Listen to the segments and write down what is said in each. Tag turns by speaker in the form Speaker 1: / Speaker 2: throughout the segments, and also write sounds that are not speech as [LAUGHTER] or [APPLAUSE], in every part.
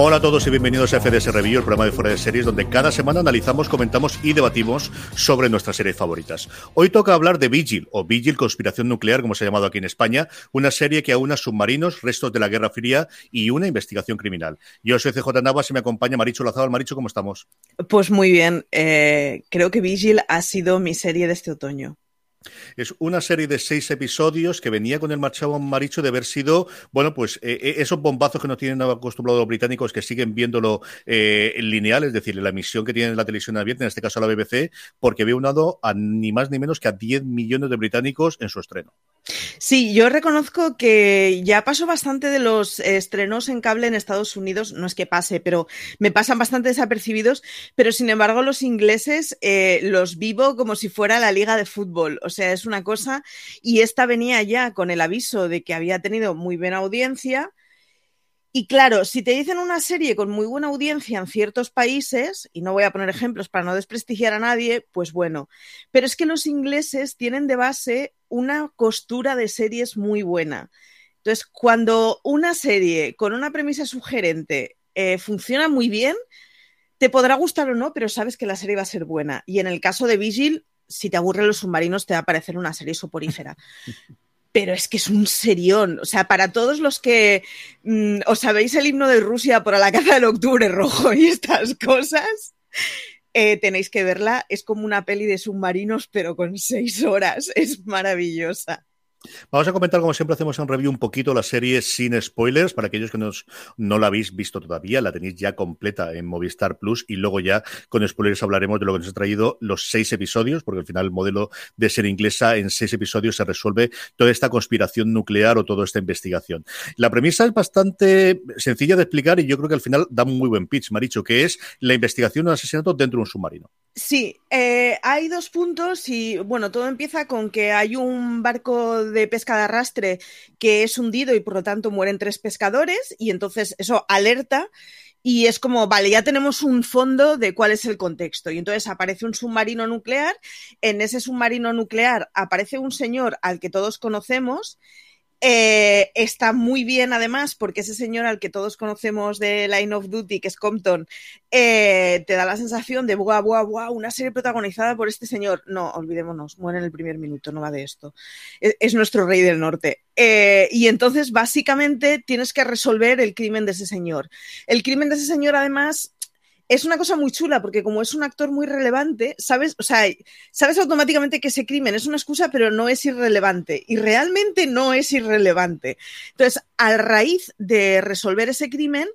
Speaker 1: Hola a todos y bienvenidos a FDS Review, el programa de fuera de series, donde cada semana analizamos, comentamos y debatimos sobre nuestras series favoritas. Hoy toca hablar de Vigil, o Vigil Conspiración Nuclear, como se ha llamado aquí en España, una serie que aúna submarinos, restos de la Guerra Fría y una investigación criminal. Yo soy CJ Navas y me acompaña Maricho Lazado. Maricho, ¿cómo estamos?
Speaker 2: Pues muy bien. Eh, creo que Vigil ha sido mi serie de este otoño.
Speaker 1: Es una serie de seis episodios que venía con el marchado maricho de haber sido, bueno, pues eh, eh, esos bombazos que no tienen acostumbrados los británicos que siguen viéndolo eh, lineal, es decir, la emisión que tienen la televisión abierta, en este caso la BBC, porque había unado a ni más ni menos que a 10 millones de británicos en su estreno.
Speaker 2: Sí, yo reconozco que ya paso bastante de los estrenos en cable en Estados Unidos, no es que pase, pero me pasan bastante desapercibidos, pero sin embargo los ingleses eh, los vivo como si fuera la liga de fútbol, o sea, es una cosa, y esta venía ya con el aviso de que había tenido muy buena audiencia, y claro, si te dicen una serie con muy buena audiencia en ciertos países, y no voy a poner ejemplos para no desprestigiar a nadie, pues bueno, pero es que los ingleses tienen de base una costura de series muy buena. Entonces, cuando una serie con una premisa sugerente eh, funciona muy bien, te podrá gustar o no, pero sabes que la serie va a ser buena. Y en el caso de Vigil, si te aburren los submarinos, te va a parecer una serie soporífera. [LAUGHS] pero es que es un serión. O sea, para todos los que mm, os sabéis el himno de Rusia por la caza del octubre rojo y estas cosas, eh, tenéis que verla. Es como una peli de submarinos, pero con seis horas. [LAUGHS] Es maravillosa.
Speaker 1: Vamos a comentar, como siempre hacemos en review, un poquito la serie sin spoilers. Para aquellos que no la habéis visto todavía, la tenéis ya completa en Movistar Plus y luego ya con spoilers hablaremos de lo que nos ha traído los seis episodios, porque al final el modelo de ser inglesa en seis episodios se resuelve toda esta conspiración nuclear o toda esta investigación. La premisa es bastante sencilla de explicar y yo creo que al final da un muy buen pitch, Maricho, que es la investigación de un asesinato dentro de un submarino.
Speaker 2: Sí, eh, hay dos puntos y bueno, todo empieza con que hay un barco de pesca de arrastre que es hundido y por lo tanto mueren tres pescadores y entonces eso alerta y es como, vale, ya tenemos un fondo de cuál es el contexto. Y entonces aparece un submarino nuclear, en ese submarino nuclear aparece un señor al que todos conocemos eh, está muy bien, además, porque ese señor al que todos conocemos de Line of Duty, que es Compton, eh, te da la sensación de, buah, buah, buah, una serie protagonizada por este señor. No, olvidémonos, muere en el primer minuto, no va de esto. Es, nuestro rey del norte. Eh, y entonces, básicamente, tienes que resolver el crimen de ese señor. El crimen de ese señor, además, es una cosa muy chula porque como es un actor muy relevante, sabes, o sea, sabes automáticamente que ese crimen es una excusa, pero no es irrelevante y realmente no es irrelevante. Entonces, a raíz de resolver ese crimen,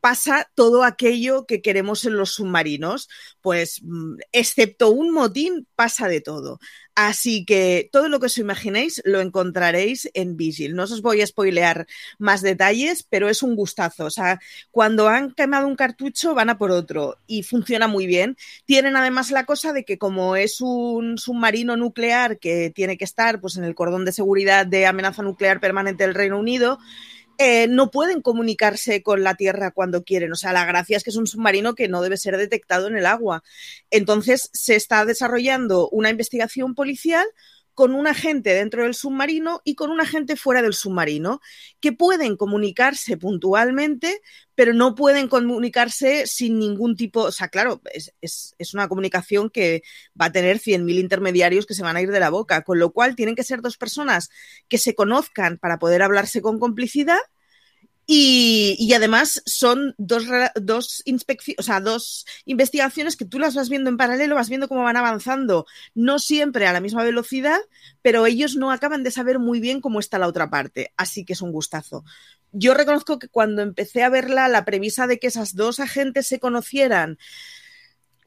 Speaker 2: pasa todo aquello que queremos en los submarinos, pues mm, excepto un motín pasa de todo. Así que todo lo que os imaginéis lo encontraréis en Vigil. No os voy a spoilear más detalles, pero es un gustazo. O sea, cuando han quemado un cartucho van a por otro y funciona muy bien. Tienen además la cosa de que como es un submarino nuclear que tiene que estar pues, en el cordón de seguridad de amenaza nuclear permanente del Reino Unido, eh, no pueden comunicarse con la Tierra cuando quieren. O sea, la gracia es que es un submarino que no debe ser detectado en el agua. Entonces, se está desarrollando una investigación policial con un agente dentro del submarino y con un agente fuera del submarino, que pueden comunicarse puntualmente, pero no pueden comunicarse sin ningún tipo, o sea, claro, es, es una comunicación que va a tener 100.000 intermediarios que se van a ir de la boca, con lo cual tienen que ser dos personas que se conozcan para poder hablarse con complicidad y, además son dos, dos, o sea, dos investigaciones que tú las vas viendo en paralelo, vas viendo cómo van avanzando, no siempre a la misma velocidad, pero ellos no acaban de saber muy bien cómo está la otra parte. Así que es un gustazo. Yo reconozco que cuando empecé a verla, la premisa de que esas dos agentes se conocieran,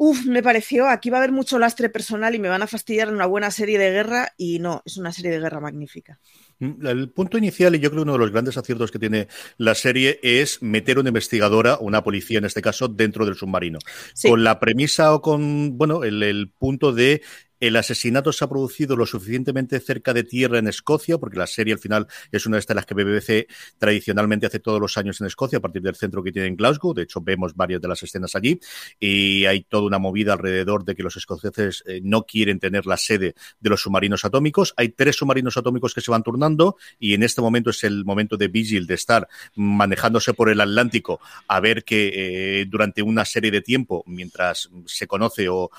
Speaker 2: Uf, me pareció, aquí va a haber mucho lastre personal y me van a fastidiar una buena serie de guerra y no, es una serie de guerra magnífica.
Speaker 1: Mm, el punto inicial, y yo creo uno de los grandes aciertos que tiene la serie, es meter una investigadora, una policía en este caso, dentro del submarino. Con la premisa o con, bueno, el, punto de El asesinato se ha producido lo suficientemente cerca de tierra en Escocia, porque la serie al final es una de las que BBC tradicionalmente hace todos los años en Escocia, a partir del centro que tiene en Glasgow. De hecho, vemos varias de las escenas allí y hay toda una movida alrededor de que los escoceses eh, no quieren tener la sede de los submarinos atómicos. Hay tres submarinos atómicos que se van turnando y en este momento es el momento de Vigil de estar manejándose por el Atlántico a ver que eh, durante una serie de tiempo, mientras se conoce o,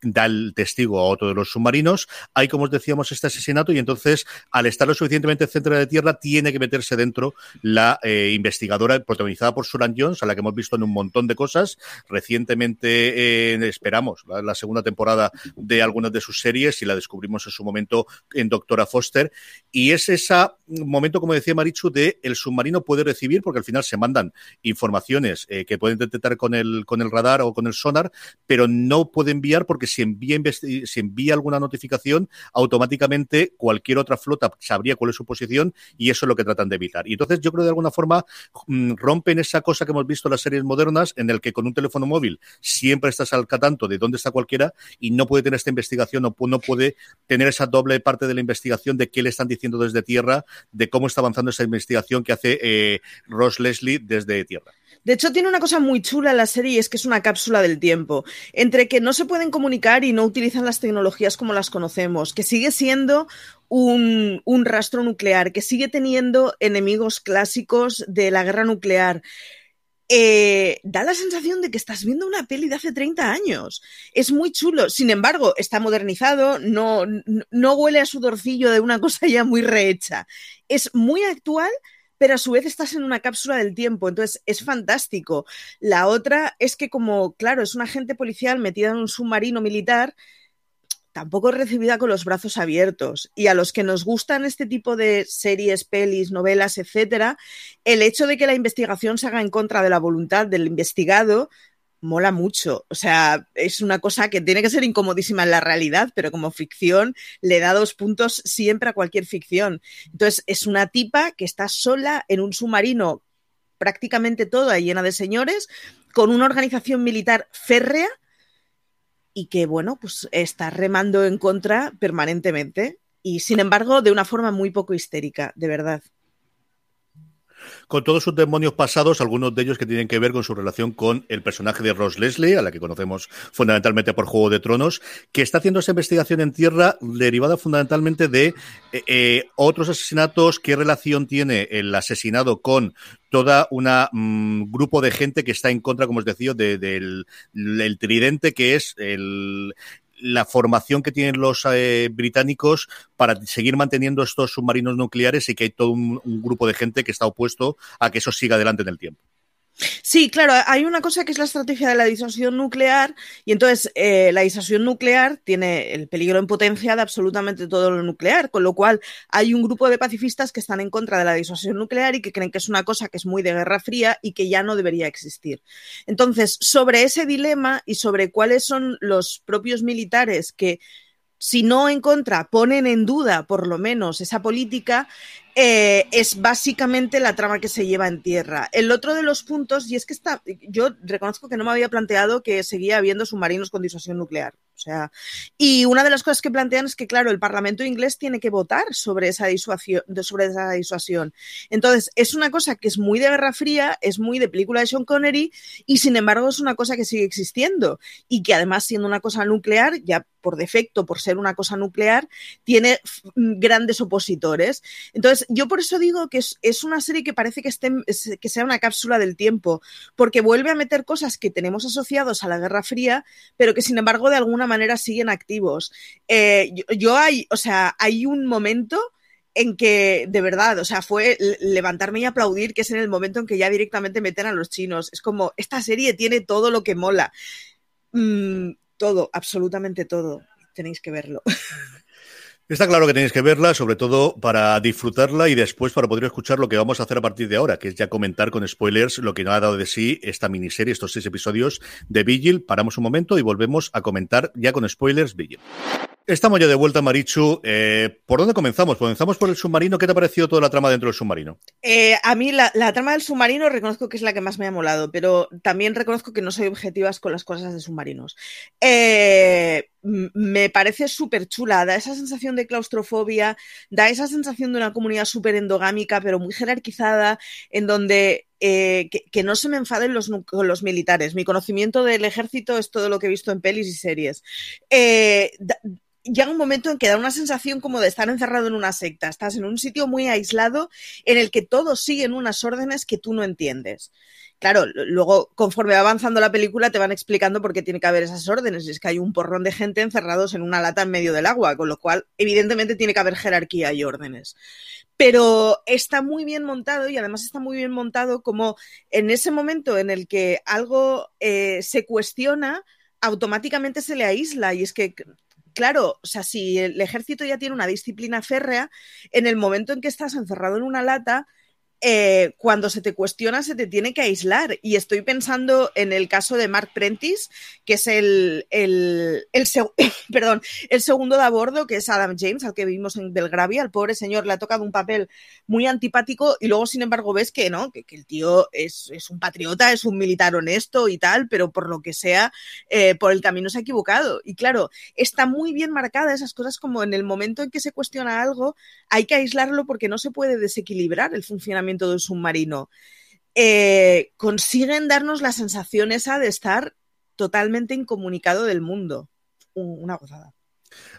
Speaker 1: da el testigo a otro de los submarinos, hay, como os decíamos, este asesinato y entonces, al estar lo suficientemente centro de tierra, tiene que meterse dentro la eh, investigadora protagonizada por Suran Jones, a la que hemos visto en un montón de cosas. Recientemente eh, esperamos la, segunda temporada de algunas de sus series y la descubrimos en su momento en Doctora Foster. Y es ese momento, como decía Marichu, de el submarino puede recibir, porque al final se mandan informaciones eh, que pueden detectar con el, con el radar o con el sonar, pero no puede enviar porque si envía, si envía alguna notificación, automáticamente cualquier otra flota sabría cuál es su posición y eso es lo que tratan de evitar. Y entonces yo creo de alguna forma mm, rompen esa cosa que hemos visto en las series modernas, en el que con un teléfono móvil siempre estás al tanto de dónde está cualquiera y no puede tener esta investigación o no puede tener esa doble parte de la investigación de qué le están diciendo desde tierra, de cómo está avanzando esa investigación que hace eh, Ross Leslie desde tierra.
Speaker 2: De hecho, tiene una cosa muy chula la serie y es que es una cápsula del tiempo. Entre que no se pueden comunicar y no utilizan las tecnologías como las conocemos, que sigue siendo un, rastro nuclear, que sigue teniendo enemigos clásicos de la guerra nuclear. Eh, da la sensación de que estás viendo una peli de hace 30 años. Es muy chulo. Sin embargo, está modernizado, no, no huele a sudorcillo de una [LAUGHS] cosa ya muy rehecha. Es muy actual, pero a su vez estás en una cápsula del tiempo, entonces es fantástico. La otra es que como, claro, es una agente policial metida en un submarino militar, tampoco recibida con los brazos abiertos. Y a los que nos gustan este tipo de series, pelis, novelas, etcétera, el hecho de que la investigación se haga en contra de la voluntad del investigado mola mucho. O sea, es una cosa que tiene que ser incomodísima en la realidad, pero como ficción le da dos puntos siempre a cualquier ficción. Entonces, es una tipa que está sola en un submarino prácticamente toda llena de señores, con una organización militar férrea y que, bueno, pues está remando en contra permanentemente y, sin embargo, de una forma muy poco histérica, de verdad
Speaker 1: con todos sus demonios pasados, algunos de ellos que tienen que ver con su relación con el personaje de Ross Leslie, a la que conocemos fundamentalmente por Juego de Tronos, que está haciendo esa investigación en tierra derivada fundamentalmente de eh, eh, otros asesinatos, qué relación tiene el asesinado con toda un mm, grupo de gente que está en contra, como os decía, del tridente que es el, la formación que tienen los eh, británicos para seguir manteniendo estos submarinos nucleares y que hay todo un, grupo de gente que está opuesto a que eso siga adelante en el tiempo.
Speaker 2: Sí, claro, hay una cosa que es la estrategia de la disuasión nuclear y entonces eh, la disuasión nuclear tiene el peligro en potencia de absolutamente todo lo nuclear, con lo cual hay un grupo de pacifistas que están en contra de la disuasión nuclear y que creen que es una cosa que es muy de guerra fría y que ya no debería existir. Entonces, sobre ese dilema y sobre cuáles son los propios militares que si no en contra, ponen en duda por lo menos esa política, eh, es básicamente la trama que se lleva en tierra. El otro de los puntos, y es que está, yo reconozco que no me había planteado que seguía habiendo submarinos con disuasión nuclear. O sea, y una de las cosas que plantean es que, claro, el Parlamento inglés tiene que votar sobre esa disuasión. Sobre esa disuasión. Entonces, es una cosa que es muy de Guerra Fría, es muy de película de Sean Connery, y sin embargo es una cosa que sigue existiendo. Y que además, siendo una cosa nuclear, ya por defecto, por ser una cosa nuclear, tiene grandes opositores. Entonces, yo por eso digo que es, una serie que parece que, esté, que sea una cápsula del tiempo, porque vuelve a meter cosas que tenemos asociados a la Guerra Fría, pero que sin embargo de alguna manera siguen activos. Eh, yo, hay, o sea, hay un momento en que, de verdad, o sea, fue levantarme y aplaudir, que es en el momento en que ya directamente meten a los chinos. Es como, esta serie tiene todo lo que mola. Mm, todo, absolutamente todo. Tenéis que verlo. [LAUGHS]
Speaker 1: Está claro que tenéis que verla, sobre todo para disfrutarla y después para poder escuchar lo que vamos a hacer a partir de ahora, que es ya comentar con spoilers lo que no ha dado de sí esta miniserie, estos seis episodios de Vigil. Paramos un momento y volvemos a comentar ya con spoilers Vigil. Estamos ya de vuelta, Marichu. Eh, ¿Por dónde comenzamos? ¿Comenzamos por el submarino? ¿Qué te ha parecido toda la trama dentro del submarino?
Speaker 2: Eh, a mí la, trama del submarino reconozco que es la que más me ha molado, pero también reconozco que no soy objetiva con las cosas de submarinos. Eh, me parece súper chula, da esa sensación de claustrofobia, da esa sensación de una comunidad súper endogámica, pero muy jerarquizada, en donde que, no se me enfaden los, los militares. Mi conocimiento del ejército es todo lo que he visto en pelis y series. Llega un momento en que da una sensación como de estar encerrado en una secta. Estás en un sitio muy aislado en el que todos siguen unas órdenes que tú no entiendes claro, luego conforme va avanzando la película te van explicando por qué tiene que haber esas órdenes. Y es que hay un porrón de gente encerrados en una lata en medio del agua, con lo cual evidentemente tiene que haber jerarquía y órdenes. Pero está muy bien montado y además está muy bien montado como en ese momento en el que algo eh, se cuestiona, automáticamente se le aísla. Y es que claro, o sea, si el ejército ya tiene una disciplina férrea, en el momento en que estás encerrado en una lata, eh, cuando se te cuestiona se te tiene que aislar. Y estoy pensando en el caso de Mark Prentice, que es el, el, [LAUGHS] perdón, el segundo de a bordo, que es Adam James, al que vimos en Belgravia. Al pobre señor le ha tocado un papel muy antipático y luego, sin embargo, ves que no, que, el tío es, un patriota, es un militar honesto y tal, pero por lo que sea, eh, por el camino se ha equivocado. Y claro, está muy bien marcada esas cosas como en el momento en que se cuestiona algo, hay que aislarlo porque no se puede desequilibrar el funcionamiento del submarino, eh, consiguen darnos la sensación esa de estar totalmente incomunicado del mundo. Una gozada.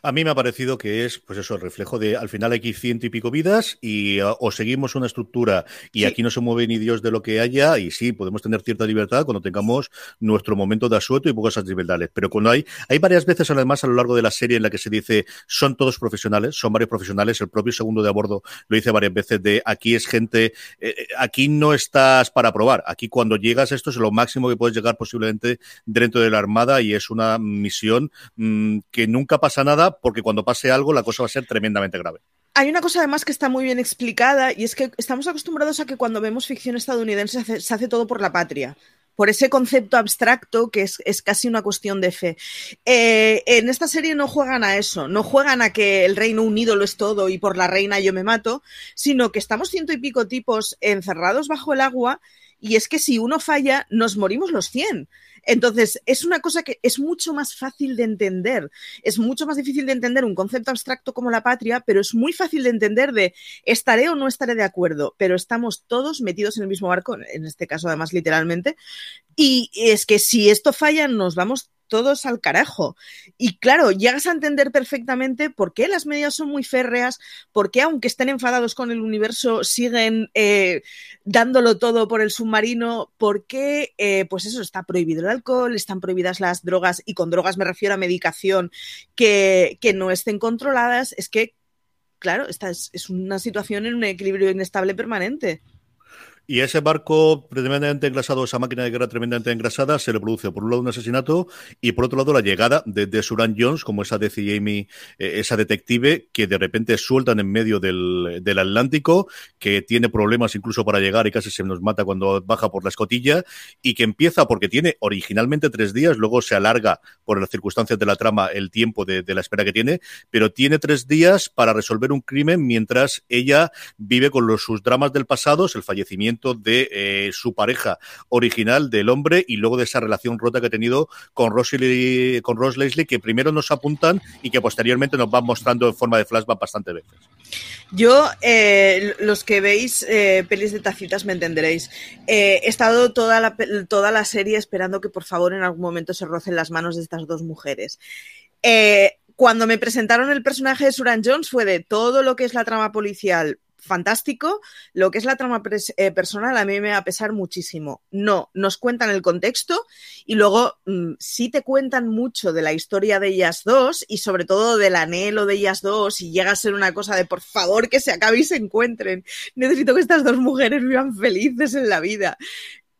Speaker 1: A mí me ha parecido que es, pues eso, el reflejo de al final hay ciento y pico vidas y uh, o seguimos una estructura y aquí no se mueve ni Dios de lo que haya y sí, podemos tener cierta libertad cuando tengamos nuestro momento de asueto y pocas libertades. Pero cuando hay, hay varias veces además a lo largo de la serie en la que se dice son todos profesionales, son varios profesionales, el propio segundo de a bordo lo dice varias veces de aquí es gente, eh, eh, aquí no estás para probar, aquí cuando llegas esto es lo máximo que puedes llegar posiblemente dentro de la Armada y es una misión mm, que nunca pasa nada porque cuando pase algo la cosa va a ser tremendamente grave.
Speaker 2: Hay una cosa además que está muy bien explicada y es que estamos acostumbrados a que cuando vemos ficción estadounidense se hace, todo por la patria por ese concepto abstracto que es, casi una cuestión de fe. Eh, en esta serie no juegan a eso, no juegan a que el Reino Unido lo es todo y por la reina yo me mato, sino que estamos ciento y pico tipos encerrados bajo el agua y es que si uno falla, nos morimos los cien. Entonces, es una cosa que es mucho más fácil de entender. Es mucho más difícil de entender un concepto abstracto como la patria, pero es muy fácil de entender de estaré o no estaré de acuerdo, pero estamos todos metidos en el mismo barco, en este caso además literalmente. Y es que si esto falla, nos vamos todos al carajo. Y claro, llegas a entender perfectamente por qué las medidas son muy férreas, por qué aunque estén enfadados con el universo siguen eh, dándolo todo por el submarino, por qué, eh, pues eso, está prohibido el alcohol, están prohibidas las drogas, y con drogas me refiero a medicación que, no estén controladas, es que, claro, esta es, es una situación en un equilibrio inestable permanente.
Speaker 1: Y ese barco tremendamente engrasado, esa máquina de guerra tremendamente engrasada, se le produce por un lado un asesinato y por otro lado la llegada de, Suran Jones, como esa de Jamie, eh, esa detective que de repente sueltan en medio del, del, Atlántico, que tiene problemas incluso para llegar y casi se nos mata cuando baja por la escotilla y que empieza porque tiene originalmente tres días, luego se alarga por las circunstancias de la trama el tiempo de, de la espera que tiene, pero tiene tres días para resolver un crimen mientras ella vive con los, sus dramas del pasado, el fallecimiento de eh, su pareja original, del hombre, y luego de esa relación rota que ha tenido con, Rosely, con Ross Leslie, que primero nos apuntan y que posteriormente nos van mostrando en forma de flashback bastante veces.
Speaker 2: Yo, eh, los que veis eh, pelis de tacitas me entenderéis. he estado toda la, toda la serie esperando que por favor en algún momento se rocen las manos de estas dos mujeres. cuando me presentaron el personaje de Suran Jones fue de todo lo que es la trama policial fantástico. Lo que es la trama eh, personal a mí me va a pesar muchísimo. No, nos cuentan el contexto y luego mm, sí te cuentan mucho de la historia de ellas dos y sobre todo del anhelo de ellas dos y llega a ser una cosa de por favor que se acabe y se encuentren. Necesito que estas dos mujeres vivan felices en la vida.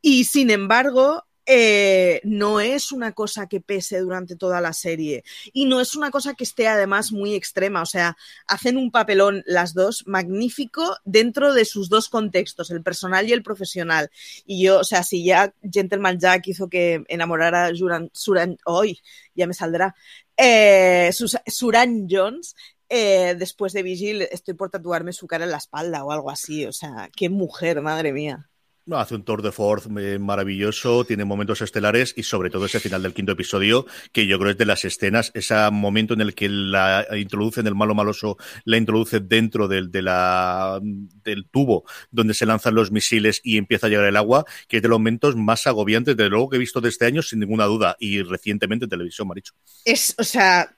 Speaker 2: Y sin embargo, eh, no es una cosa que pese durante toda la serie. Y no es una cosa que esté además muy extrema, o sea, hacen un papelón las dos magnífico dentro de sus dos contextos, el personal y el profesional. Y yo, o sea, si ya Gentleman Jack hizo que enamorara a Suran, hoy ya me saldrá, eh, Suran Jones, eh, después de Vigil estoy por tatuarme su cara en la espalda o algo así, o sea, qué mujer, madre mía.
Speaker 1: Hace un tour de force eh, maravilloso, tiene momentos estelares y sobre todo ese final del quinto episodio, que yo creo es de las escenas, ese momento en el que la introducen el malo maloso, la introduce dentro del, del tubo donde se lanzan los misiles y empieza a llegar el agua, que es de los momentos más agobiantes, de luego que he visto de este año, sin ninguna duda, y recientemente en televisión, Maricho.
Speaker 2: Es, o sea,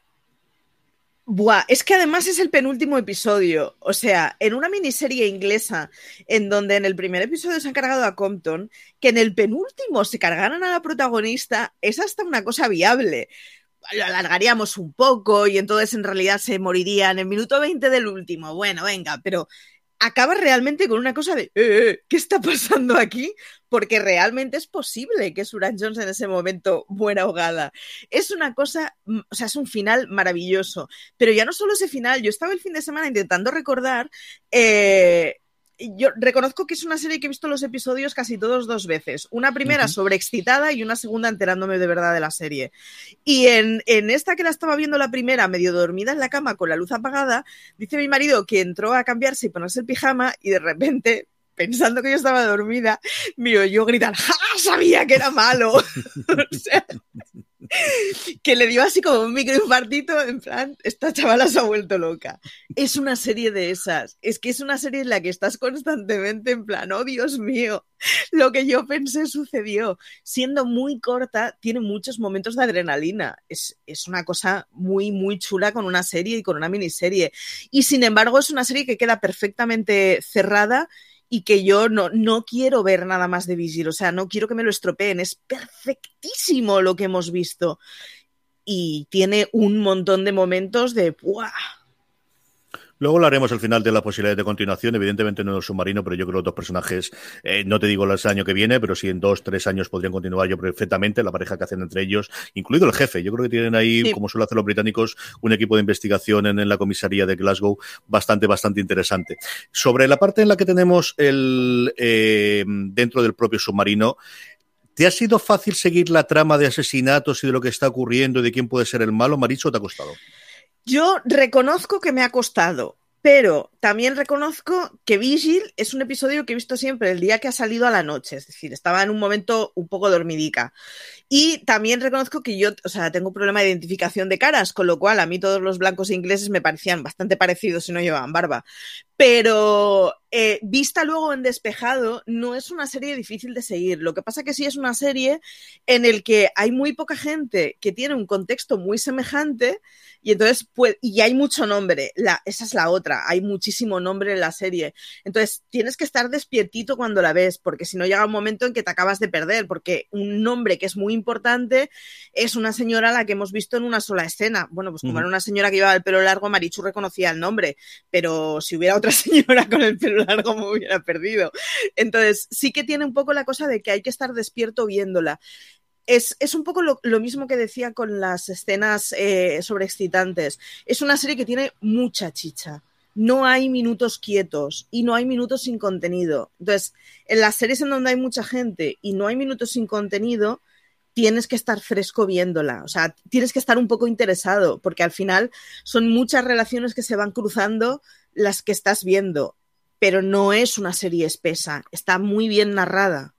Speaker 2: Buah, es que además es el penúltimo episodio. O sea, en una miniserie inglesa, en donde en el primer episodio se han cargado a Compton, que en el penúltimo se cargaran a la protagonista, es hasta una cosa viable. Lo alargaríamos un poco y entonces en realidad se moriría en el minuto 20 del último. Bueno, venga, pero acaba realmente con una cosa de eh, eh, ¿qué está pasando aquí? Porque realmente es posible que Suran Jones en ese momento muera ahogada. Es una cosa, mm, o sea, es un final maravilloso. Pero ya no solo ese final, yo estaba el fin de semana intentando recordar eh, yo reconozco que es una serie que he visto los episodios casi todos dos veces. Una primera sobreexcitada y una segunda enterándome de verdad de la serie. Y en, en, esta que la estaba viendo la primera, medio dormida en la cama con la luz apagada, dice mi marido que entró a cambiarse y ponerse el pijama y de repente pensando que yo estaba dormida, miro yo gritar, ¡ja! Sabía que era malo. [LAUGHS] o sea, [LAUGHS] que le dio así como un microinfartito, en plan, esta chavala se ha vuelto loca. Es una serie de esas. Es que es una serie en la que estás constantemente en plan, oh Dios mío, lo que yo pensé sucedió. Siendo muy corta, tiene muchos momentos de adrenalina. Es, es una cosa muy, muy chula con una serie y con una miniserie. Y sin embargo, es una serie que queda perfectamente cerrada y que yo no, no quiero ver nada más de Vigil, o sea, no quiero que me lo estropeen, es perfectísimo lo que hemos visto. Y tiene un montón de momentos de ¡buah!
Speaker 1: Luego hablaremos al final de la posibilidad de continuación, evidentemente no en el submarino, pero yo creo que los dos personajes, eh, no te digo el año que viene, pero sí en dos, tres años podrían continuar yo perfectamente, la pareja que hacen entre ellos, incluido el jefe. Yo creo que tienen ahí, como suelen hacer los británicos, un equipo de investigación en, la comisaría de Glasgow bastante, bastante interesante. Sobre la parte en la que tenemos el eh, dentro del propio submarino, ¿Te ha sido fácil seguir la trama de asesinatos y de lo que está ocurriendo y de quién puede ser el malo, Maricho, o te ha costado?
Speaker 2: Yo reconozco que me ha costado, pero también reconozco que Vigil es un episodio que he visto siempre el día que ha salido a la noche, es decir, estaba en un momento un poco dormidica. Y también reconozco que yo, o sea, tengo un problema de identificación de caras, con lo cual a mí todos los blancos ingleses me parecían bastante parecidos si no llevaban barba. Pero eh, vista luego en despejado, no es una serie difícil de seguir. Lo que pasa que sí es una serie en el que hay muy poca gente que tiene un contexto muy semejante y entonces pues, y hay mucho nombre. La, esa es la otra. Hay muchísimo nombre en la serie. Entonces tienes que estar despiertito cuando la ves, porque si no llega un momento en que te acabas de perder, porque un nombre que es muy importante es una señora a la que hemos visto en una sola escena. Bueno, pues como era una señora que llevaba el pelo largo, Marichu reconocía el nombre, pero si hubiera otra [LAUGHS] señora con el pelo largo hubiera perdido. Entonces, sí que tiene un poco la cosa de que hay que estar despierto viéndola. Es, es, un poco lo, lo, mismo que decía con las escenas eh, sobreexcitantes. Es una serie que tiene mucha chicha. No hay minutos quietos y no hay minutos sin contenido. Entonces, en las series en donde hay mucha gente y no hay minutos sin contenido, tienes que estar fresco viéndola, o sea, tienes que estar un poco interesado, porque al final son muchas relaciones que se van cruzando las que estás viendo, pero no es una serie espesa, está muy bien narrada.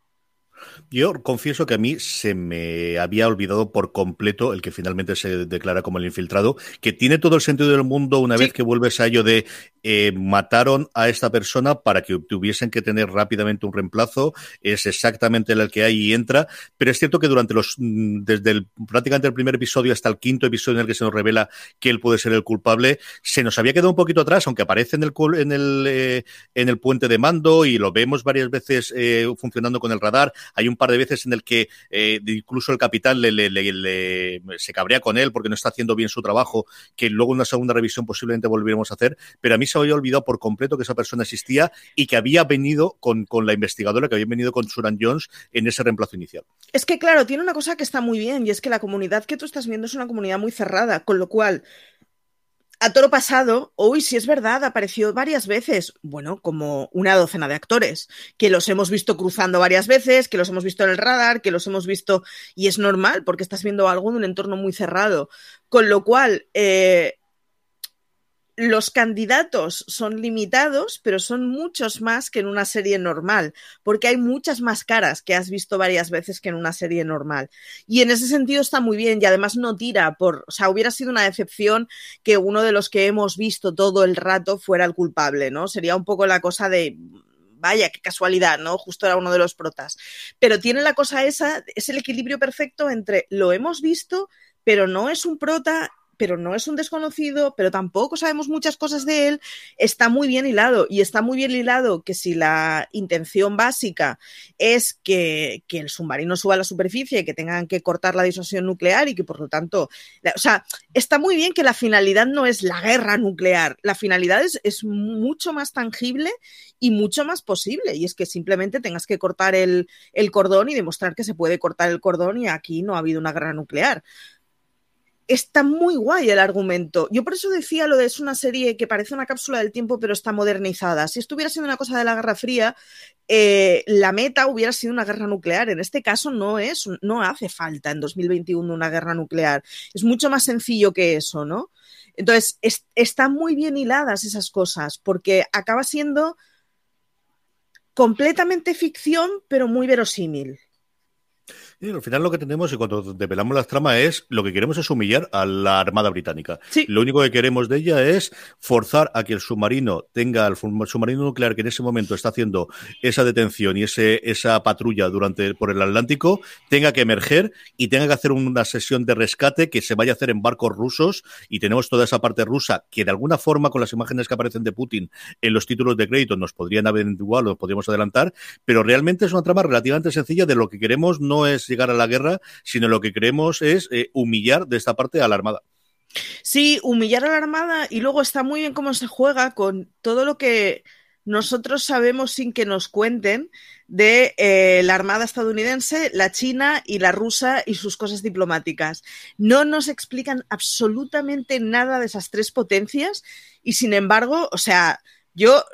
Speaker 1: Yo confieso que a mí se me había olvidado por completo el que finalmente se declara como el infiltrado, que tiene todo el sentido del mundo una vez que vuelves a ello de eh, mataron a esta persona para que tuviesen que tener rápidamente un reemplazo, es exactamente el que hay y entra, pero es cierto que durante los, mm, desde el, prácticamente el primer episodio hasta el quinto episodio en el que se nos revela que él puede ser el culpable, se nos había quedado un poquito atrás, aunque aparece en el, en el, eh, en el puente de mando y lo vemos varias veces eh, funcionando con el radar, hay un par de veces en el que eh, incluso el capitán le, le, se cabrea con él porque no está haciendo bien su trabajo, que luego una segunda revisión posiblemente volveremos a hacer, pero a mí se había olvidado por completo que esa persona existía y que había venido con, con la investigadora, que había venido con Suran Jones en ese reemplazo inicial.
Speaker 2: Es que, claro, tiene una cosa que está muy bien y es que la comunidad que tú estás viendo es una comunidad muy cerrada, con lo cual a toro pasado, hoy si es verdad, apareció varias veces, bueno, como una docena de actores, que los hemos visto cruzando varias veces, que los hemos visto en el radar, que los hemos visto, y es normal, porque estás viendo algo en un entorno muy cerrado. Con lo cual, eh, los candidatos son limitados, pero son muchos más que en una serie normal, porque hay muchas más caras que has visto varias veces que en una serie normal. Y en ese sentido está muy bien y además no tira por, o sea, hubiera sido una decepción que uno de los que hemos visto todo el rato fuera el culpable, ¿no? Sería un poco la cosa de vaya, qué casualidad, ¿no? Justo era uno de los protas. Pero tiene la cosa esa, es el equilibrio perfecto entre lo hemos visto, pero no es un prota pero no es un desconocido, pero tampoco sabemos muchas cosas de él, está muy bien hilado. Y está muy bien hilado que si la intención básica es que, el submarino suba a la superficie y que tengan que cortar la disuasión nuclear y que por lo tanto, o sea, está muy bien que la finalidad no es la guerra nuclear, la finalidad es, es mucho más tangible y mucho más posible. Y es que simplemente tengas que cortar el, el cordón y demostrar que se puede cortar el cordón y aquí no ha habido una guerra nuclear está muy guay el argumento. Yo por eso decía lo de es una serie que parece una cápsula del tiempo, pero está modernizada. Si estuviera siendo una cosa de la Guerra Fría, eh, la meta hubiera sido una guerra nuclear. En este caso no es, no hace falta en 2021 una guerra nuclear. Es mucho más sencillo que eso, ¿no? Entonces, están muy bien hiladas esas cosas, porque acaba siendo completamente ficción, pero muy verosímil.
Speaker 1: Y al final lo que tenemos y cuando develamos las tramas es lo que queremos es humillar a la Armada Británica. Lo único que queremos de ella es forzar a que el submarino tenga el submarino nuclear que en ese momento está haciendo esa detención y ese, esa patrulla durante por el Atlántico tenga que emerger y tenga que hacer una sesión de rescate que se vaya a hacer en barcos rusos y tenemos toda esa parte rusa que de alguna forma con las imágenes que aparecen de Putin en los títulos de crédito nos podrían haber igual, los podríamos adelantar, pero realmente es una trama relativamente sencilla de lo que queremos no es llegar a la guerra, sino lo que queremos es eh, humillar de esta parte a la Armada.
Speaker 2: Sí, humillar a la Armada y luego está muy bien cómo se juega con todo lo que nosotros sabemos sin que nos cuenten de eh, la Armada estadounidense, la China y la rusa y sus cosas diplomáticas. No nos explican absolutamente nada de esas tres potencias y sin embargo, o sea, yo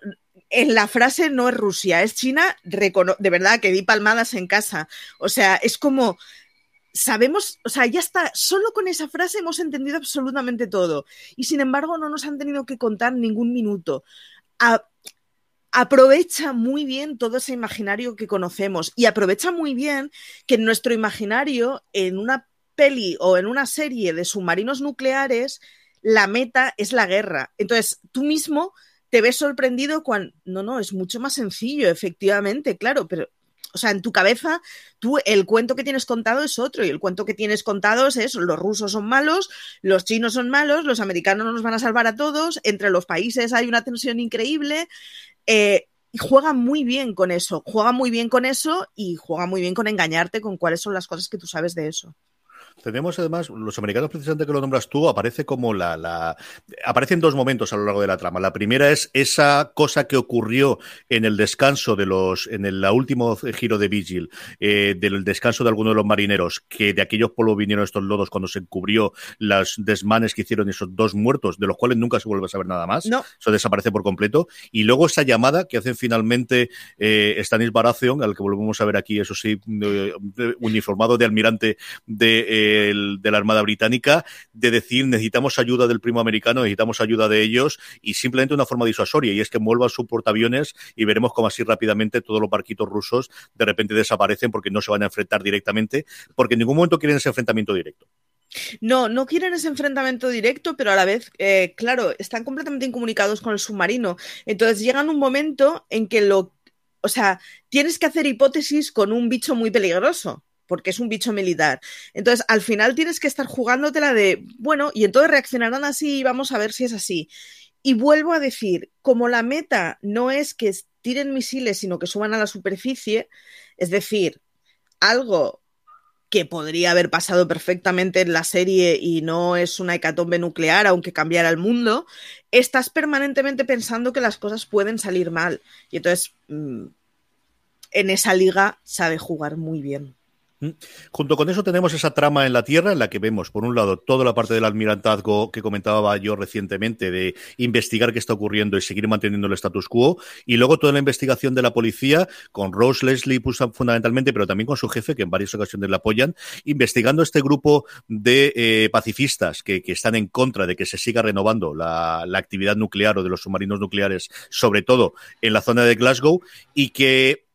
Speaker 2: en la frase no es Rusia, es China, de verdad que di palmadas en casa. O sea, es como, sabemos, o sea, ya está, solo con esa frase hemos entendido absolutamente todo. Y sin embargo, no nos han tenido que contar ningún minuto. aprovecha muy bien todo ese imaginario que conocemos y aprovecha muy bien que en nuestro imaginario, en una peli o en una serie de submarinos nucleares, la meta es la guerra. Entonces, tú mismo te ves sorprendido cuando, no, no, es mucho más sencillo, efectivamente, claro, pero, o sea, en tu cabeza, tú el cuento que tienes contado es otro y el cuento que tienes contado es eso, los rusos son malos, los chinos son malos, los americanos no nos van a salvar a todos, entre los países hay una tensión increíble. Eh, y juega muy bien con eso, juega muy bien con eso y juega muy bien con engañarte con cuáles son las cosas que tú sabes de eso.
Speaker 1: Tenemos además, los americanos, precisamente que lo nombras tú, aparece como la, la. Aparece en dos momentos a lo largo de la trama. La primera es esa cosa que ocurrió en el descanso de los. en el último giro de Vigil, eh, del descanso de alguno de los marineros, que de aquellos polvos vinieron estos lodos cuando se encubrió las desmanes que hicieron esos dos muertos, de los cuales nunca se vuelve a saber nada más.
Speaker 2: No.
Speaker 1: Eso desaparece por completo. Y luego esa llamada que hacen finalmente eh, Stanis Baratheon, al que volvemos a ver aquí, eso sí, uniformado de almirante de. Eh, de la Armada Británica de decir necesitamos ayuda del primo americano, necesitamos ayuda de ellos y simplemente una forma disuasoria y es que muevan su portaaviones y veremos cómo así rápidamente todos los barquitos rusos de repente desaparecen porque no se van a enfrentar directamente porque en ningún momento quieren ese enfrentamiento directo.
Speaker 2: No, no quieren ese enfrentamiento directo, pero a la vez, eh, claro, están completamente incomunicados con el submarino. Entonces llegan un momento en que lo, o sea, tienes que hacer hipótesis con un bicho muy peligroso porque es un bicho militar. Entonces, al final tienes que estar jugándotela de, bueno, y entonces reaccionarán así y vamos a ver si es así. Y vuelvo a decir, como la meta no es que tiren misiles, sino que suban a la superficie, es decir, algo que podría haber pasado perfectamente en la serie y no es una hecatombe nuclear, aunque cambiara el mundo, estás permanentemente pensando que las cosas pueden salir mal. Y entonces, mm, en esa liga sabe jugar muy bien.
Speaker 1: Mm. Junto con eso tenemos esa trama en la Tierra en la que vemos, por un lado, toda la parte del almirantazgo que comentaba yo recientemente de investigar qué está ocurriendo y seguir manteniendo el status quo, y luego toda la investigación de la policía con Rose Leslie fundamentalmente, pero también con su jefe, que en varias ocasiones le apoyan, investigando este grupo de eh, pacifistas que, están en contra de que se siga renovando la, actividad nuclear o de los submarinos nucleares, sobre todo en la zona de Glasgow, y que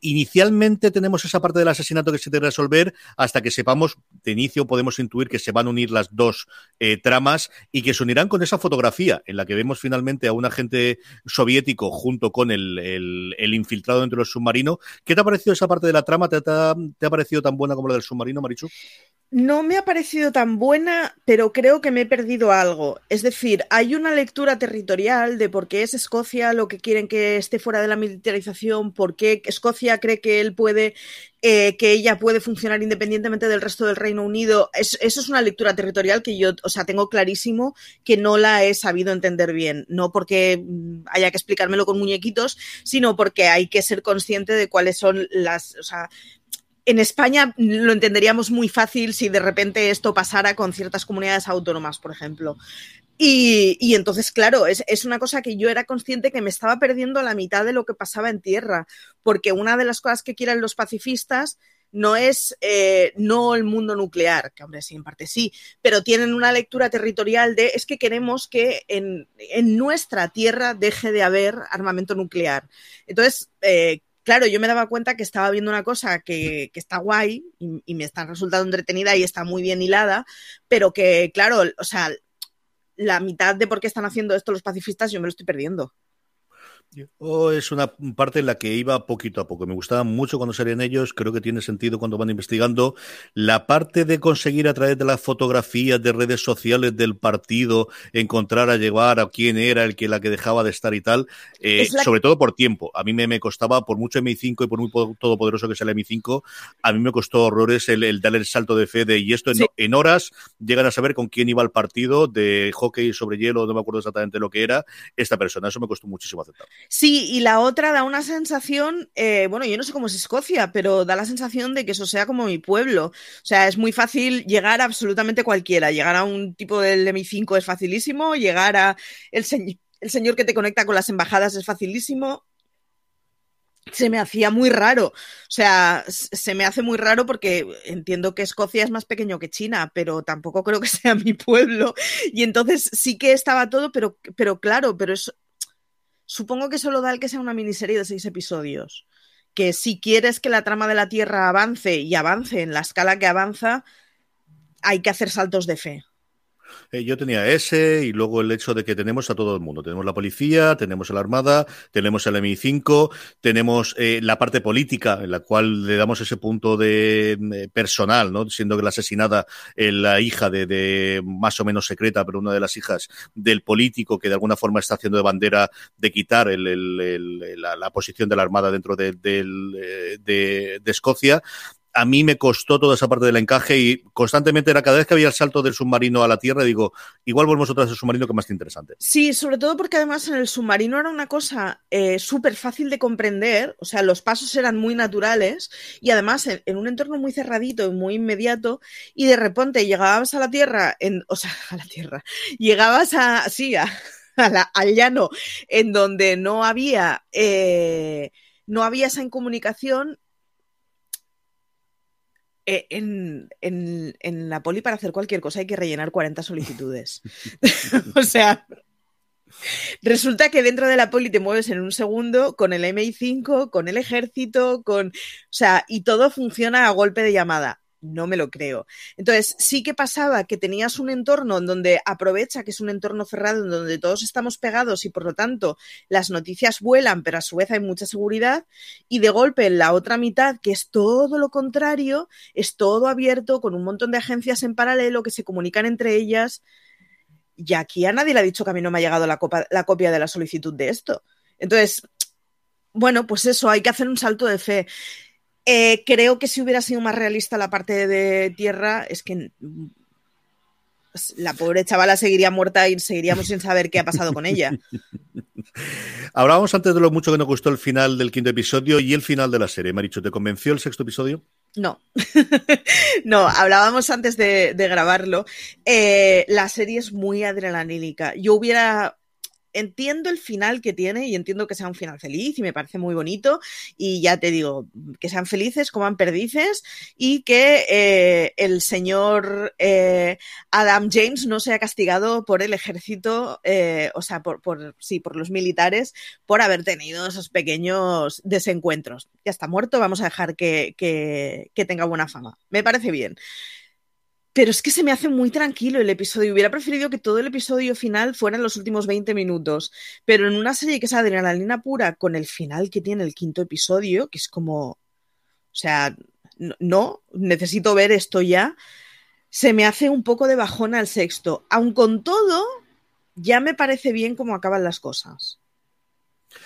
Speaker 1: inicialmente tenemos esa parte del asesinato que se que resolver hasta que sepamos, de inicio podemos intuir que se van a unir las dos eh, tramas y que se unirán con esa fotografía en la que vemos finalmente a un agente soviético junto con el, infiltrado dentro del submarino. ¿Qué te ha parecido esa parte de la trama? ¿Te, te ha parecido tan buena como la del submarino, Marichu?
Speaker 2: No me ha parecido tan buena, pero creo que me he perdido algo. Es decir, hay una lectura territorial de por qué es Escocia lo que quieren que esté fuera de la militarización, por qué Escocia cree que él puede, eh, que ella puede funcionar independientemente del resto del Reino Unido. eso es una lectura territorial que yo, o sea, tengo clarísimo que no la he sabido entender bien. No porque mm, haya que explicármelo con muñequitos, sino porque hay que ser consciente de cuáles son las, o sea, en España lo entenderíamos muy fácil si de repente esto pasara con ciertas comunidades autónomas, por ejemplo. Y, entonces, claro, es, una cosa que yo era consciente que me estaba perdiendo la mitad de lo que pasaba en tierra, porque una de las cosas que quieren los pacifistas no es eh, no el mundo nuclear, que hombre sí, en parte sí, pero tienen una lectura territorial de es que queremos que en, nuestra tierra deje de haber armamento nuclear. Entonces, eh, claro, yo me daba cuenta que estaba viendo una cosa que, está guay y, me está resultando entretenida y está muy bien hilada, pero que, claro, o sea, la mitad de por qué están haciendo esto los pacifistas yo me lo estoy perdiendo.
Speaker 1: Oh, es una parte en la que iba poquito a poco. Me gustaba mucho cuando salían ellos, creo que tiene sentido cuando van investigando. La parte de conseguir a través de las fotografías de redes sociales del partido, encontrar a llevar a quién era el que la que dejaba de estar y tal, eh, sobre todo por tiempo. A mí me, me, costaba, por mucho MI5 y por muy todopoderoso que sea el MI5, a mí me costó horrores el, el darle el salto de fe de, y esto en, horas llegan a saber con quién iba el partido de hockey sobre hielo, no me acuerdo exactamente lo que era, esta persona. Eso me costó muchísimo aceptar.
Speaker 2: Sí, y la otra da una sensación, eh, bueno, yo no sé cómo es Escocia, pero da la sensación de que eso sea como mi pueblo. O sea, es muy fácil llegar a absolutamente cualquiera. Llegar a un tipo del M5 es facilísimo, llegar a el, el señor que te conecta con las embajadas es facilísimo se me hacía muy raro. O sea, se me hace muy raro porque entiendo que Escocia es más pequeño que China, pero tampoco creo que sea mi pueblo. Y entonces sí que estaba todo, pero, pero claro, pero es, supongo que solo da el que sea una miniserie de seis episodios. Que si quieres que la trama de la Tierra avance y avance en la escala que avanza, hay que hacer saltos de fe.
Speaker 1: Eh, yo tenía ese y luego el hecho de que tenemos a todo el mundo. Tenemos la policía, tenemos la Armada, tenemos el MI5, tenemos eh, la parte política en la cual le damos ese punto de eh, personal, ¿no? Siendo que la asesinada la hija de, más o menos secreta, pero una de las hijas del político que de alguna forma está haciendo de bandera de quitar la, posición de la Armada dentro de, de Escocia a mí me costó toda esa parte del encaje y constantemente era cada vez que había el salto del submarino a la tierra, digo, igual volvemos otra vez al submarino que más interesante.
Speaker 2: Sí, sobre todo porque además en el submarino era una cosa eh, súper fácil de comprender, o sea, los pasos eran muy naturales y además en, un entorno muy cerradito y muy inmediato y de repente llegabas a la tierra, en, o sea, [LAUGHS] a la tierra, llegabas a, sí, a, al llano en donde no había... Eh, no había esa incomunicación eh, en, en, la poli para hacer cualquier cosa hay que rellenar 40 solicitudes. [LAUGHS] [LAUGHS] o sea, resulta que dentro de la poli te mueves en un segundo con el MI5, con el ejército, con... O sea, y todo funciona a golpe de llamada no me lo creo. Entonces, sí que pasaba que tenías un entorno en donde aprovecha que es un entorno cerrado, en donde todos estamos pegados y por lo tanto las noticias vuelan, pero a su vez hay mucha seguridad, y de golpe en la otra mitad, que es todo lo contrario, es todo abierto, con un montón de agencias en paralelo que se comunican entre ellas. Y aquí a nadie le ha dicho que a mí no me ha llegado la, la copia de la solicitud de esto. Entonces, bueno, pues eso, hay que hacer un salto de fe. Eh, creo que si hubiera sido más realista la parte de tierra, es que la pobre chavala seguiría muerta y seguiríamos sin saber qué ha pasado con ella. [LAUGHS]
Speaker 1: Hablábamos antes de lo mucho que nos gustó el final del quinto episodio y el final de la serie. Maricho, ¿te convenció el sexto episodio?
Speaker 2: No, [LAUGHS] no, hablábamos antes de, grabarlo. Eh, la serie es muy adrenalínica. Yo hubiera entiendo el final que tiene y entiendo que sea un final feliz y me parece muy bonito y ya te digo, que sean felices, coman perdices y que eh, el señor eh, Adam James no sea castigado por el ejército, eh, o sea, por, por, sí, por los militares, por haber tenido esos pequeños desencuentros. Ya está muerto, vamos a dejar que, que tenga buena fama. Me parece bien. Pero es que se me hace muy tranquilo el episodio. Hubiera preferido que todo el episodio final fuera en los últimos 20 minutos. Pero en una serie que es adrenalina pura, con el final que tiene el quinto episodio, que es como. O sea, no, necesito ver esto ya. Se me hace un poco de bajón al sexto. Aun con todo, ya me parece bien cómo acaban las cosas.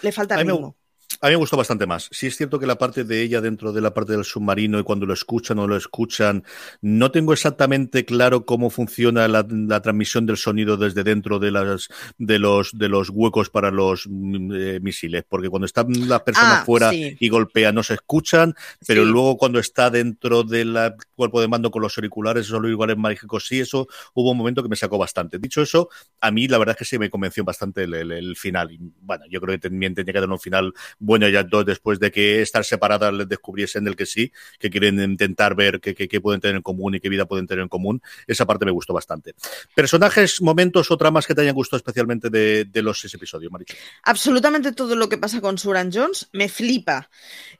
Speaker 2: Le falta ritmo.
Speaker 1: A mí me gustó bastante más. Sí es cierto que la parte de ella dentro de la parte del submarino y cuando lo escuchan o lo escuchan, no tengo exactamente claro cómo funciona la, transmisión del sonido desde dentro de las de los de los huecos para los mm, eh, misiles, porque cuando están las personas ah, fuera y golpean no se escuchan, pero luego cuando está dentro del cuerpo de mando con los auriculares, esos auriculares mágicos, sí, eso hubo un momento que me sacó bastante. Dicho eso, a mí la verdad es que sí me convenció bastante el, final. Y, bueno, yo creo que también tenía que dar un final bueno, ya dos después de que estar separadas les descubriesen el que sí, que quieren intentar ver qué, pueden tener en común y qué vida pueden tener en común. Esa parte me gustó bastante. Personajes, momentos o tramas que te hayan gustado especialmente de, los seis episodios, Maricha.
Speaker 2: Absolutamente todo lo que pasa con Suran Jones me flipa.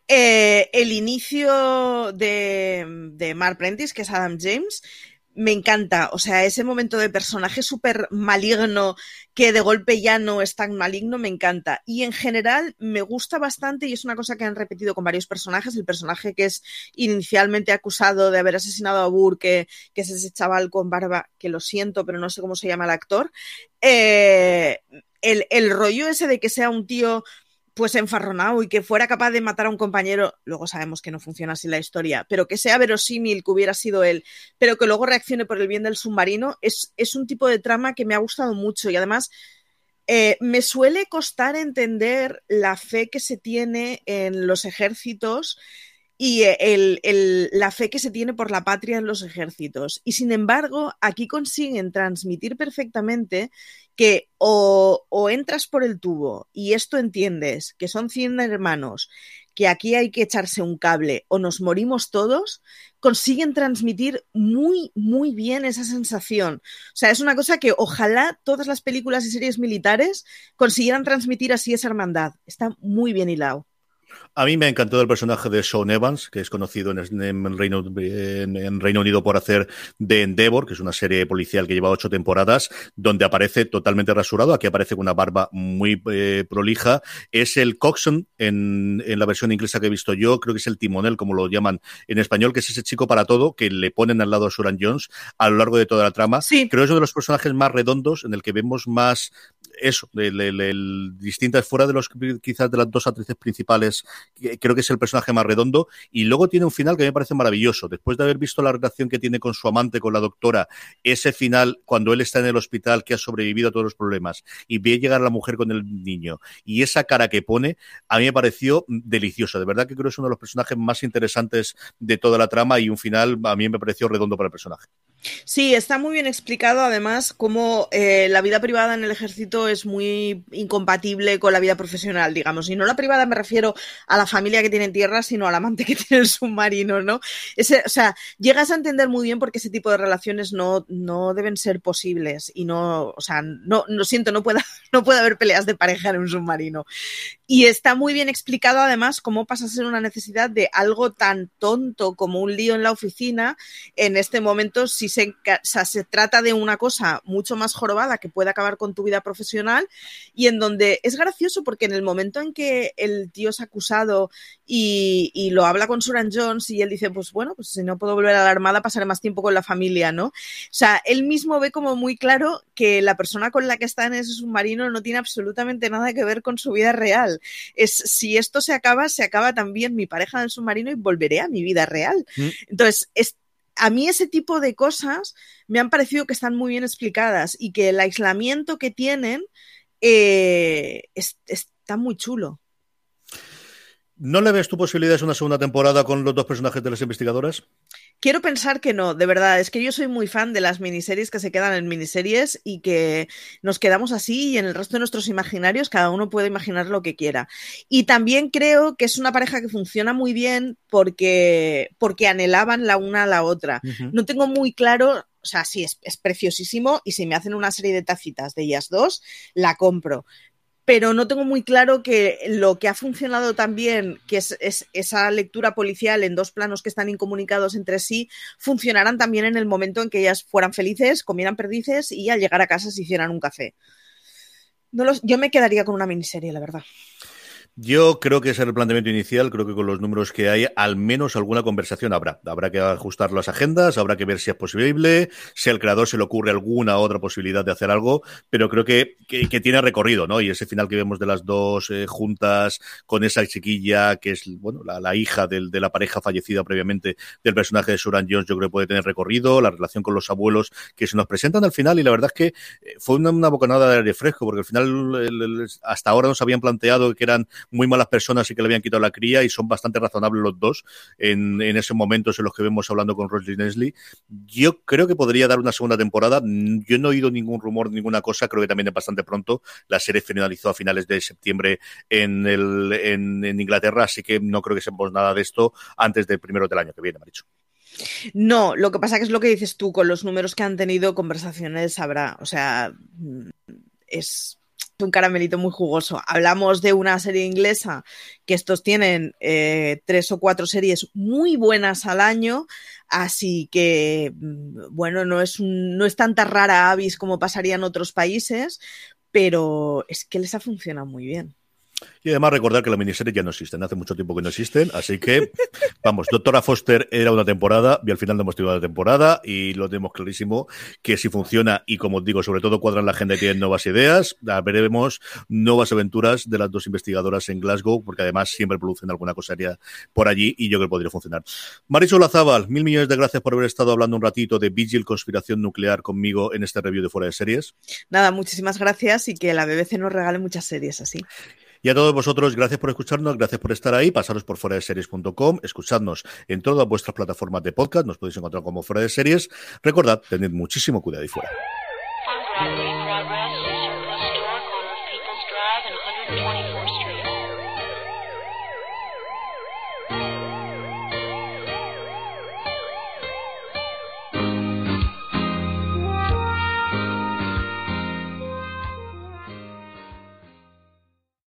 Speaker 2: Eh, el inicio de, de Mark Prentice, que es Adam James, me encanta. O sea, ese momento de personaje súper maligno que de golpe ya no es tan maligno, me encanta. Y en general me gusta bastante y es una cosa que han repetido con varios personajes. El personaje que es inicialmente acusado de haber asesinado a Burr, que, es ese chaval con barba, que lo siento, pero no sé cómo se llama el actor. Eh, el, el rollo ese de que sea un tío pues enfarronado y que fuera capaz de matar a un compañero, luego sabemos que no funciona así la historia, pero que sea verosímil que hubiera sido él, pero que luego reaccione por el bien del submarino, es, es un tipo de trama que me ha gustado mucho y además eh, me suele costar entender la fe que se tiene en los ejércitos y el, la fe que se tiene por la patria en los ejércitos. Y sin embargo, aquí consiguen transmitir perfectamente que o, o, entras por el tubo y esto entiendes que son 100 hermanos, que aquí hay que echarse un cable o nos morimos todos, consiguen transmitir muy, muy bien esa sensación. O sea, es una cosa que ojalá todas las películas y series militares consiguieran transmitir así esa hermandad. Está muy bien hilado.
Speaker 1: A mí me ha encantado el personaje de Sean Evans, que es conocido en, Reino, Unido por hacer de Endeavor, que es una serie policial que lleva ocho temporadas, donde aparece totalmente rasurado. Aquí aparece con una barba muy eh, prolija. Es el coxon en, la versión inglesa que he visto yo. Creo que es el timonel, como lo llaman en español, que es ese chico para todo que le ponen al lado a Suran Jones a lo largo de toda la trama.
Speaker 2: Sí.
Speaker 1: Creo que es uno de los personajes más redondos en el que vemos más eso, el, distintas fuera de los quizás de las dos actrices principales, creo que es el personaje más redondo y luego tiene un final que me parece maravilloso. Después de haber visto la relación que tiene con su amante, con la doctora, ese final cuando él está en el hospital que ha sobrevivido a todos los problemas y ve llegar a la mujer con el niño y esa cara que pone, a mí me pareció delicioso. De verdad que creo que es uno de los personajes más interesantes de toda la trama y un final a mí me pareció redondo para el personaje.
Speaker 2: Sí, está muy bien explicado además cómo eh, la vida privada en el ejército es muy incompatible con la vida profesional, digamos. Y no la privada me refiero a la familia que tiene en tierra, sino al amante que [LAUGHS] tiene el submarino, ¿no? Ese, o sea, llegas a entender muy bien por qué ese tipo de relaciones no, no deben ser posibles y no, o sea, no, lo siento, no puede, [LAUGHS] no puede haber peleas de pareja en un submarino. Y está muy bien explicado además cómo pasa a ser una necesidad de algo tan tonto como un lío en la oficina en este momento si se, se trata de una cosa mucho más jorobada que puede acabar con tu vida profesional y en donde es gracioso porque en el momento en que el tío es y, lo habla con Suran Jones y él dice, pues bueno, pues si no puedo volver a la armada pasaré más tiempo con la familia, ¿no? O sea, él mismo ve como muy claro que la persona con la que está en ese submarino no tiene absolutamente nada que ver con su vida real. Es si esto se acaba, se acaba también mi pareja del submarino y volveré a mi vida real. Mm. Entonces, es a mí ese tipo de cosas me han parecido que están muy bien explicadas y que el aislamiento que tienen eh, está muy chulo.
Speaker 1: ¿No le ves tu posibilidades una segunda temporada con los dos personajes de las investigadoras?
Speaker 2: Quiero pensar que no, de verdad. Es que yo soy muy fan de las miniseries que se quedan en miniseries y que nos quedamos así y en el resto de nuestros imaginarios cada uno puede imaginar lo que quiera. Y también creo que es una pareja que funciona muy bien porque, porque anhelaban la una a la otra. Uh -huh. No tengo muy claro o sea, sí, es, es, preciosísimo y si me hacen una serie de tacitas de ellas dos, la compro pero no tengo muy claro que lo que ha funcionado también, que es, es, esa lectura policial en dos planos que están incomunicados entre sí, funcionaran también en el momento en que ellas fueran felices, comieran perdices y al llegar a casa se hicieran un café. Yo me quedaría con una miniserie, la verdad.
Speaker 1: Yo creo que ese era el planteamiento inicial, creo que con los números que hay, al menos alguna conversación habrá. Habrá que ajustar las agendas, habrá que ver si es posible, si al creador se le ocurre alguna otra posibilidad de hacer algo, pero creo que, que, que tiene recorrido, ¿no? Y ese final que vemos de las dos eh, juntas con esa chiquilla que es, bueno, la, la hija del, de la pareja fallecida previamente del personaje de Suran Jones, yo creo que puede tener recorrido, la relación con los abuelos que se nos presentan al final y la verdad es que eh, fue una, una bocanada de aire fresco, porque al final el, el, hasta ahora nos habían planteado que eran muy malas personas y que le habían quitado la cría y son bastante razonables los dos en, en esos momentos en los que vemos hablando con Roger Nestley. Yo creo que podría dar una segunda temporada. Yo no he oído ningún rumor, ninguna cosa. Creo que también es bastante pronto. La serie finalizó a finales de septiembre en, el, en, Inglaterra, así que no creo que sepamos nada de esto antes del primero del año que viene, Maricho.
Speaker 2: No, lo que pasa que es lo que dices tú, con los números que han tenido conversaciones habrá, o sea, es un caramelito muy jugoso. Hablamos de una serie inglesa que estos tienen eh, tres o cuatro series muy buenas al año, así que, bueno, no es, un, no es tanta rara avis como pasaría en otros países, pero es que les ha funcionado muy bien.
Speaker 1: Y además recordar que las miniseries ya no existen, hace mucho tiempo que no existen, así que, vamos, Doctora Foster era una temporada y al final no hemos tenido una temporada y lo tenemos clarísimo que si funciona y como digo, sobre todo cuadran la agenda y tienen nuevas ideas, veremos nuevas aventuras de las dos investigadoras en Glasgow, porque además siempre producen alguna cosería por allí y yo creo que podría funcionar. Marisol Lazábal, mil millones de gracias por haber estado hablando un ratito de Vigil Conspiración Nuclear conmigo en este review de Fuera de Series.
Speaker 2: Nada, muchísimas gracias y que la BBC nos regale muchas series así.
Speaker 1: Y a todos vosotros, gracias por escucharnos, gracias por estar ahí. Pasaros por fuera de series.com, escuchadnos en todas vuestras plataformas de podcast, nos podéis encontrar como fuera de series. Recordad, tened muchísimo cuidado ahí fuera.